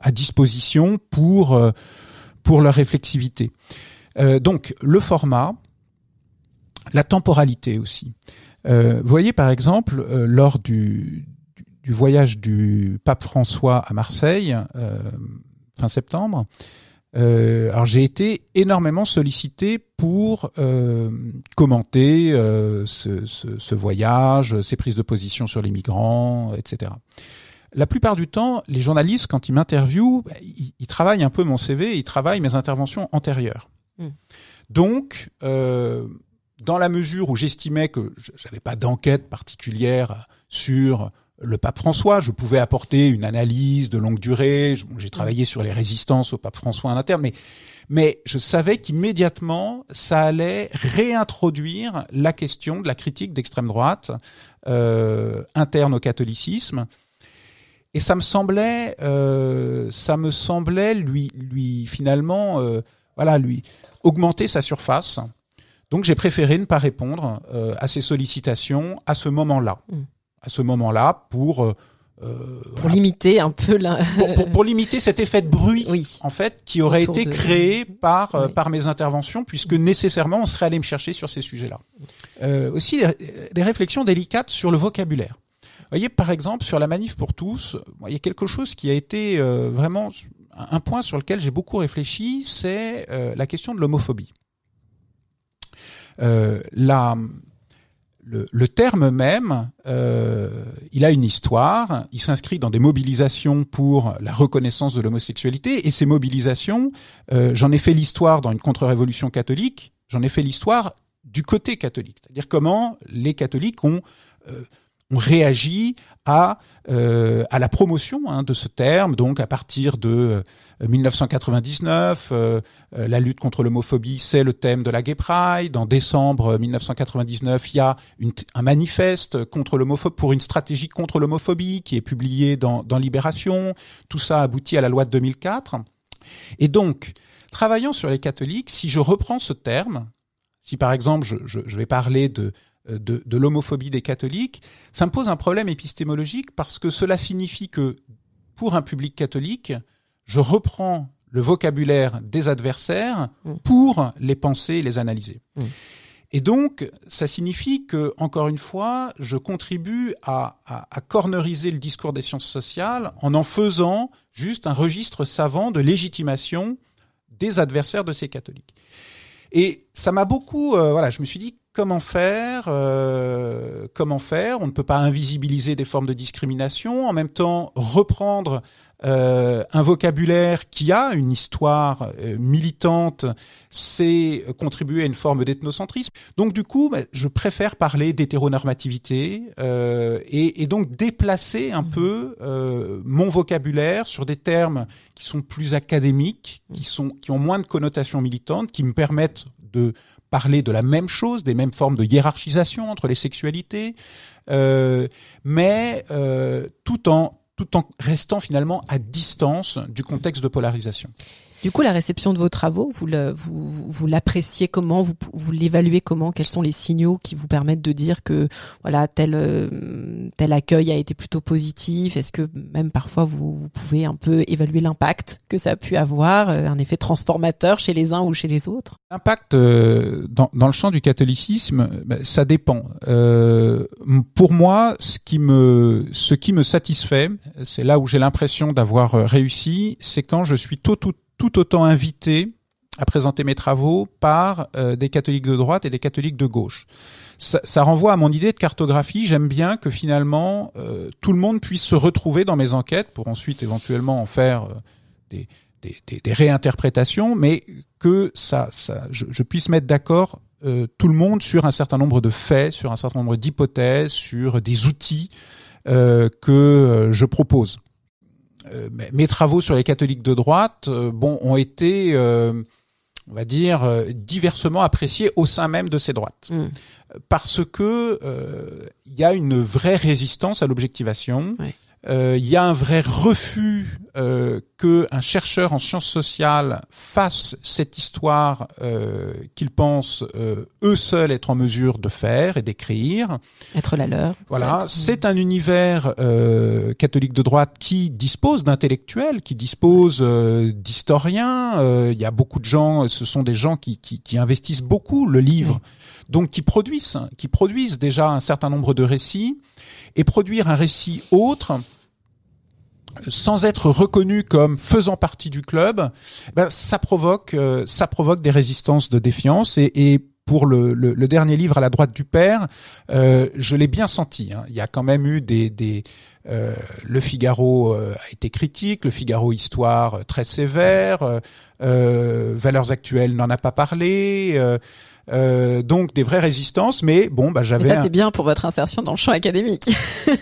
à disposition pour euh, pour leur réflexivité. Euh, donc le format, la temporalité aussi. vous voyez par exemple lors du voyage du pape François à Marseille fin septembre, euh, alors j'ai été énormément sollicité pour euh, commenter euh, ce, ce, ce, voyage, ces prises de position sur les migrants, etc. La plupart du temps, les journalistes, quand ils m'interviewent, bah, ils, travaillent un peu mon CV, ils travaillent mes interventions antérieures. Hmm. Donc, euh, dans la mesure où j'estimais que j'avais pas d'enquête particulière sur le pape François, je pouvais apporter une analyse de longue durée. J'ai travaillé sur les résistances au pape François en interne, mais mais je savais qu'immédiatement ça allait réintroduire la question de la critique d'extrême droite euh, interne au catholicisme. Et ça me semblait, euh, ça me semblait lui, lui finalement, euh, voilà, lui augmenter sa surface. Donc j'ai préféré ne pas répondre à ces sollicitations à ce moment-là. Mm à ce moment-là pour euh, euh pour limiter un peu la... pour, pour, limiter cet effet de bruit oui. en fait qui aurait été créé par euh, par mes interventions puisque nécessairement on serait allé me chercher sur ces sujets-là. Euh, aussi des, réflexions délicates sur le vocabulaire. Vous voyez par exemple sur la manif pour tous, il y a quelque chose qui a été euh, vraiment un point sur lequel j'ai beaucoup réfléchi, c'est la question de l'homophobie. la le, terme même, euh, il a une histoire, il s'inscrit dans des mobilisations pour la reconnaissance de l'homosexualité, et ces mobilisations, euh, j'en ai fait l'histoire dans une contre-révolution catholique, j'en ai fait l'histoire du côté catholique, c'est-à-dire comment les catholiques ont euh, on réagit à euh, à la promotion hein, de ce terme. Donc à partir de 1999, euh, euh, la lutte contre l'homophobie, c'est le thème de la Gay Pride. En décembre 1999, il y a une, un manifeste contre l'homophobie pour une stratégie contre l'homophobie qui est publié dans, dans Libération. Tout ça aboutit à la loi de 2004. Et donc, travaillant sur les catholiques, si je reprends ce terme, si par exemple je, je, je vais parler de euh, de, de l'homophobie des catholiques, ça me pose un problème épistémologique parce que cela signifie que pour un public catholique, je reprends le vocabulaire des adversaires mm. pour les penser et les analyser. Mm. Et donc, ça signifie que, encore une fois, je contribue à, à, à, corneriser le discours des sciences sociales en en faisant juste un registre savant de légitimation des adversaires de ces catholiques. Et ça m'a beaucoup, euh, voilà, je me suis dit, comment faire euh, Comment faire? On ne peut pas invisibiliser des formes de discrimination, en même temps reprendre euh, un vocabulaire qui a une histoire euh, militante, c'est contribuer à une forme d'ethnocentrisme. Donc du coup, bah, je préfère parler d'hétéronormativité euh, et, et, donc déplacer un mmh. peu euh, mon vocabulaire sur des termes qui sont plus académiques, qui sont qui ont moins de connotations militantes, qui me permettent de parler de la même chose, des mêmes formes de hiérarchisation entre les sexualités, euh, mais euh, tout en tout en restant finalement à distance du contexte de polarisation. Du coup, la réception de vos travaux, vous le, vous, vous l'appréciez comment? Vous, vous l'évaluez comment? Quels sont les signaux qui vous permettent de dire que voilà tel euh, tel accueil a été plutôt positif? Est-ce que même parfois vous, pouvez un peu évaluer l'impact que ça a pu avoir, euh, un effet transformateur chez les uns ou chez les autres? L'impact euh, dans, dans le champ du catholicisme, ben, ça dépend. Euh, pour moi, ce qui me ce qui me satisfait, c'est là où j'ai l'impression d'avoir réussi, c'est quand je suis tout tout tout autant invité à présenter mes travaux par euh, des catholiques de droite et des catholiques de gauche. Ça, ça renvoie à mon idée de cartographie. J'aime bien que finalement euh, tout le monde puisse se retrouver dans mes enquêtes pour ensuite éventuellement en faire euh, des, des, des, réinterprétations, mais que ça, ça je, je puisse mettre d'accord tout le monde sur un certain nombre de faits, sur un certain nombre d'hypothèses, sur des outils que je propose. Euh, mes travaux sur les catholiques de droite, euh, bon, ont été, euh, on va dire, diversement appréciés au sein même de ces droites, mm. parce que il y a une vraie résistance à l'objectivation il y a un vrai refus euh, que un chercheur en sciences sociales fasse cette histoire euh, qu'ils pensent euh, eux seuls être en mesure de faire et d'écrire. Être la leur. Voilà, c'est un univers euh, catholique de droite qui dispose d'intellectuels, qui dispose d'historiens. Il y a beaucoup de gens, ce sont des gens qui, qui, qui investissent beaucoup le livre, donc qui produisent, qui produisent déjà un certain nombre de récits et produire un récit autre sans être reconnu comme faisant partie du club, ben, ça provoque euh, ça provoque des résistances de défiance et, et pour le, le, le, dernier livre à la droite du père, euh, je l'ai bien senti. Hein. Il y a quand même eu des, des euh, le Figaro euh, a été critique, le Figaro Histoire très sévère, Valeurs actuelles n'en a pas parlé. Euh, donc des vraies résistances, mais bon, bah j'avais. Ça c'est bien pour votre insertion dans le champ académique.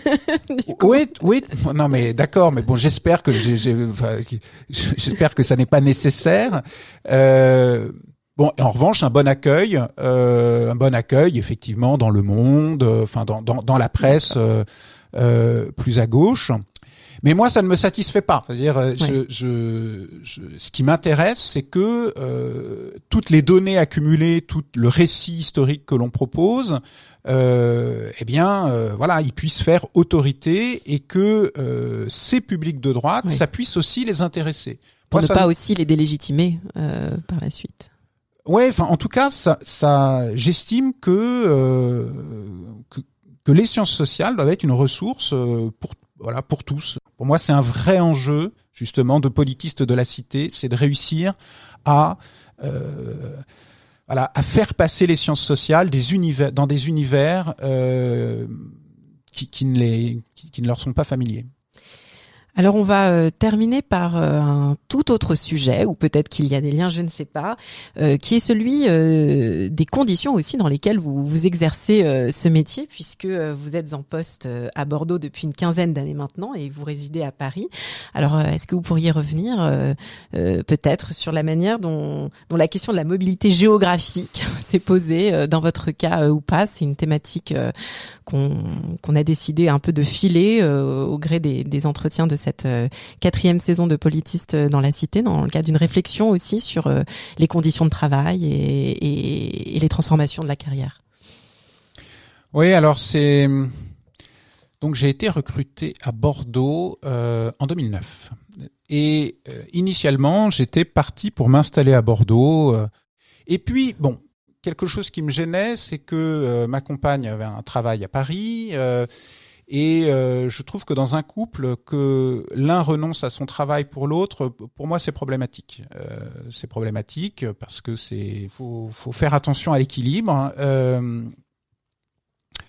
oui, oui, non mais d'accord, mais bon, j'espère que j'espère que ça n'est pas nécessaire. Euh, Bon, en revanche, un bon accueil, euh, un bon accueil, effectivement, dans le monde, euh, enfin dans, dans, dans la presse euh, euh, plus à gauche. Mais moi, ça ne me satisfait pas. C'est-à-dire, euh, je, je, ce qui m'intéresse, c'est que euh, toutes les données accumulées, tout le récit historique que l'on propose, euh, eh bien, euh, voilà, ils puissent faire autorité et que euh, ces publics de droite, ça puisse aussi les intéresser. Pour ne pas aussi les délégitimer par la suite. Ouais, enfin, en tout cas, ça, ça j'estime que, que que les sciences sociales doivent être une ressource pour voilà pour tous. Pour moi, c'est un vrai enjeu justement de politiste de la cité, c'est de réussir à euh, à faire passer les sciences sociales dans des univers euh, qui, ne les qui ne leur sont pas familiers. Alors on va euh, terminer par euh, un tout autre sujet, ou peut-être qu'il y a des liens, je ne sais pas, euh, qui est celui des conditions aussi dans lesquelles vous, vous exercez ce métier, puisque vous êtes en poste à Bordeaux depuis une quinzaine d'années maintenant et vous résidez à Paris. Alors est-ce que vous pourriez revenir peut-être sur la manière dont, la question de la mobilité géographique s'est posée dans votre cas ou pas? C'est une thématique qu'on a décidé un peu de filer au gré des, des entretiens de cette euh, quatrième saison de Politiste euh, dans la Cité, dans le cadre d'une réflexion aussi sur euh, les conditions de travail et, les transformations de la carrière. Oui, alors c'est donc j'ai été recruté à Bordeaux en 2009 et initialement j'étais parti pour m'installer à Bordeaux et puis bon quelque chose qui me gênait c'est que ma compagne avait un travail à Paris Et euh, je trouve que dans un couple, que l'un renonce à son travail pour l'autre, pour moi, c'est problématique. Euh, c'est problématique parce que c'est faut, faut faire attention à l'équilibre. Hein. Euh,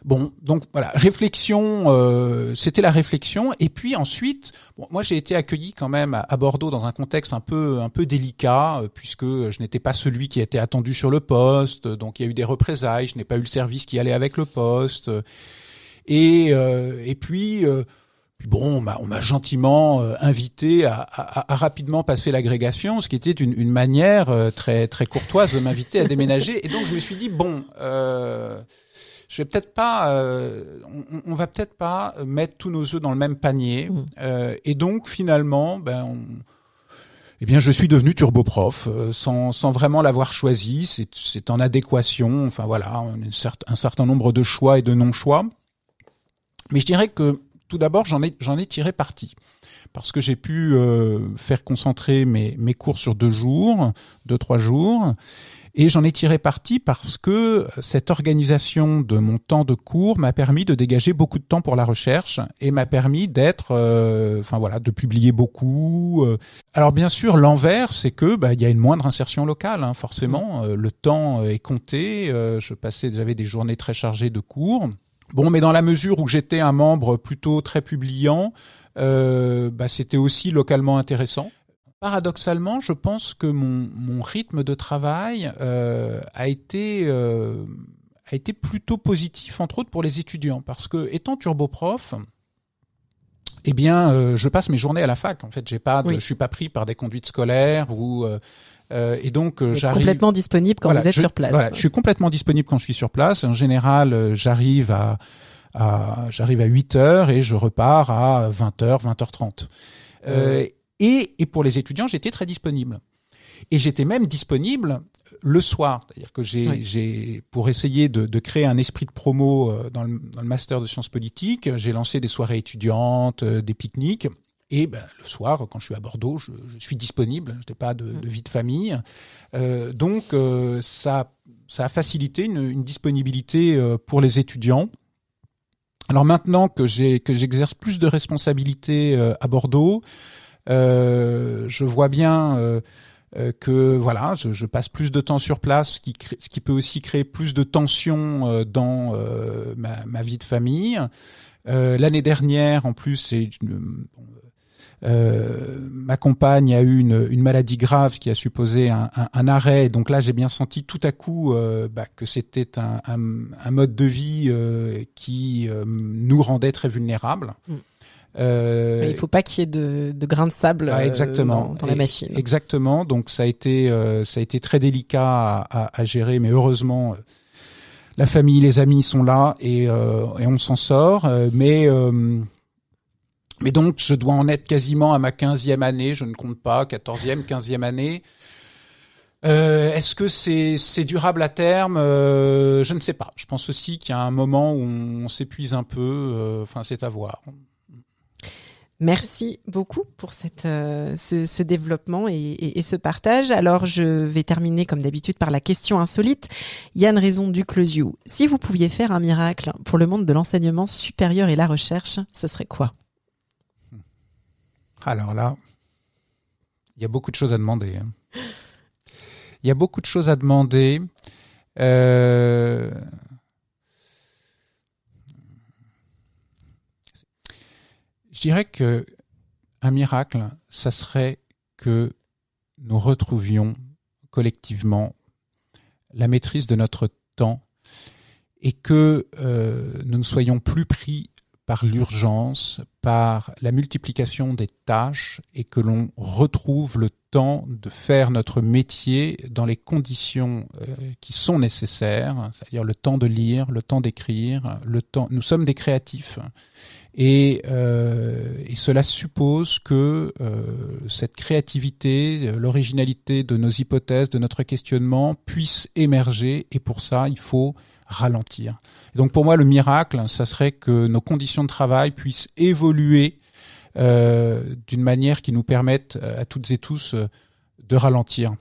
Bon, donc voilà, réflexion, euh, c'était la réflexion. Et puis ensuite, bon, moi j'ai été accueilli quand même à, Bordeaux dans un contexte un peu un peu délicat, euh, puisque je n'étais pas celui qui était attendu sur le poste. Donc il y a eu des représailles, je n'ai pas eu le service qui allait avec le poste. Et euh, et puis bon, on m'a gentiment invité à, à, à, rapidement passer l'agrégation, ce qui était une, une manière très très courtoise de m'inviter à déménager. Et donc je me suis dit bon. Euh, je vais peut-être pas, euh, on, on, va peut-être pas mettre tous nos œufs dans le même panier. Mmh. Euh, et donc finalement, ben, on, eh bien, je suis devenu turboprof euh, sans, sans vraiment l'avoir choisi. C'est en adéquation. Enfin voilà, on a un certain nombre de choix et de non-choix. Mais je dirais que tout d'abord, j'en ai, j'en ai tiré parti parce que j'ai pu euh, faire concentrer mes, mes cours sur deux jours, deux trois jours, et j'en ai tiré parti parce que cette organisation de mon temps de cours m'a permis de dégager beaucoup de temps pour la recherche et m'a permis d'être, euh, enfin voilà, de publier beaucoup. Euh. Alors bien sûr, l'envers, c'est que bah, il y a une moindre insertion locale, hein, forcément. Mmh. Euh, le temps est compté. je passais, j'avais des journées très chargées de cours. Bon, mais dans la mesure où j'étais un membre plutôt très publiant, bah, c'était aussi localement intéressant. Paradoxalement, je pense que mon, mon rythme de travail euh, a été euh, a été plutôt positif, entre autres pour les étudiants, parce que étant turboprof, eh bien, euh, je passe mes journées à la fac. En fait, j'ai pas, de, je suis pas pris par des conduites scolaires ou euh, euh et donc j'arrive complètement disponible quand vous êtes sur place. Voilà, je suis complètement disponible quand je suis sur place. En général, j'arrive à, à j'arrive à 8 heures et je repars à 20 h 20h30. Euh, et, et pour les étudiants, j'étais très disponible. Et j'étais même disponible le soir, c'est-à-dire que j'ai, j'ai pour essayer de, de, créer un esprit de promo euh, dans le, dans le master de sciences politiques, j'ai lancé des soirées étudiantes, euh, des pique-niques. Et ben, le soir, quand je suis à Bordeaux, je, je suis disponible. Je n'ai pas de, de, vie de famille, euh, donc euh, ça, ça a facilité une, une disponibilité euh, pour les étudiants. Alors maintenant que j'ai que j'exerce plus de responsabilités à Bordeaux, euh, je vois bien euh, euh, que voilà, je, je, passe plus de temps sur place, ce qui, ce qui peut aussi créer plus de tensions dans ma, ma, vie de famille. L'année dernière, en plus, c'est euh, ma compagne a eu une, une, maladie grave qui a supposé un, un, un arrêt. Donc là, j'ai bien senti tout à coup euh, bah, que c'était un, un, mode de vie euh, qui nous rendait très vulnérables. Mm. Euh, il faut pas qu'il y ait de, de grains de sable ah, exactement. dans, la machine. Exactement. Donc ça a été euh, ça a été très délicat à, à, à gérer, mais heureusement euh, la famille, les amis sont là et, euh, et on s'en sort. mais mais donc je dois en être quasiment à ma quinzième année. Je ne compte pas quatorzième, quinzième année. Euh, Est-ce que c'est durable à terme? Je ne sais pas. Je pense aussi qu'il y a un moment où on, s'épuise un peu. Enfin, c'est à voir. Merci beaucoup pour euh, ce, développement et, ce partage. Alors, je vais terminer comme d'habitude par la question insolite. Yann Raison du Closiou. Si vous pouviez faire un miracle pour le monde de l'enseignement supérieur et la recherche, ce serait quoi? Alors là, il y a beaucoup de choses à demander. Hein. Il y a beaucoup de choses à demander. Euh Je dirais que un miracle, ça serait que nous retrouvions collectivement la maîtrise de notre temps et que euh, nous ne soyons plus pris par l'urgence, par la multiplication des tâches et que l'on retrouve le temps de faire notre métier dans les conditions euh, qui sont nécessaires, c'est-à-dire le temps de lire, le temps d'écrire, le temps. Nous sommes des créatifs et, euh, cela suppose que euh, cette créativité, l'originalité de nos hypothèses, de notre questionnement puisse émerger. Et pour ça, il faut ralentir. donc pour moi, le miracle, ça serait que nos conditions de travail puissent évoluer euh, d'une manière qui nous permette à toutes et tous de ralentir.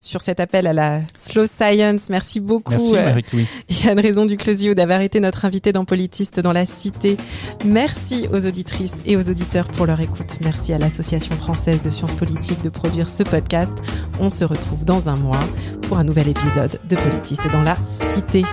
sur cet appel à la slow science. Merci beaucoup. Merci, Marie-Louis. Yann Raison du Closio d'avoir été notre invité dans Politiste dans la Cité. Merci aux auditrices et aux auditeurs pour leur écoute. Merci à l'Association française de sciences politiques de produire ce podcast. On se retrouve dans un mois pour un nouvel épisode de Politiste dans la Cité.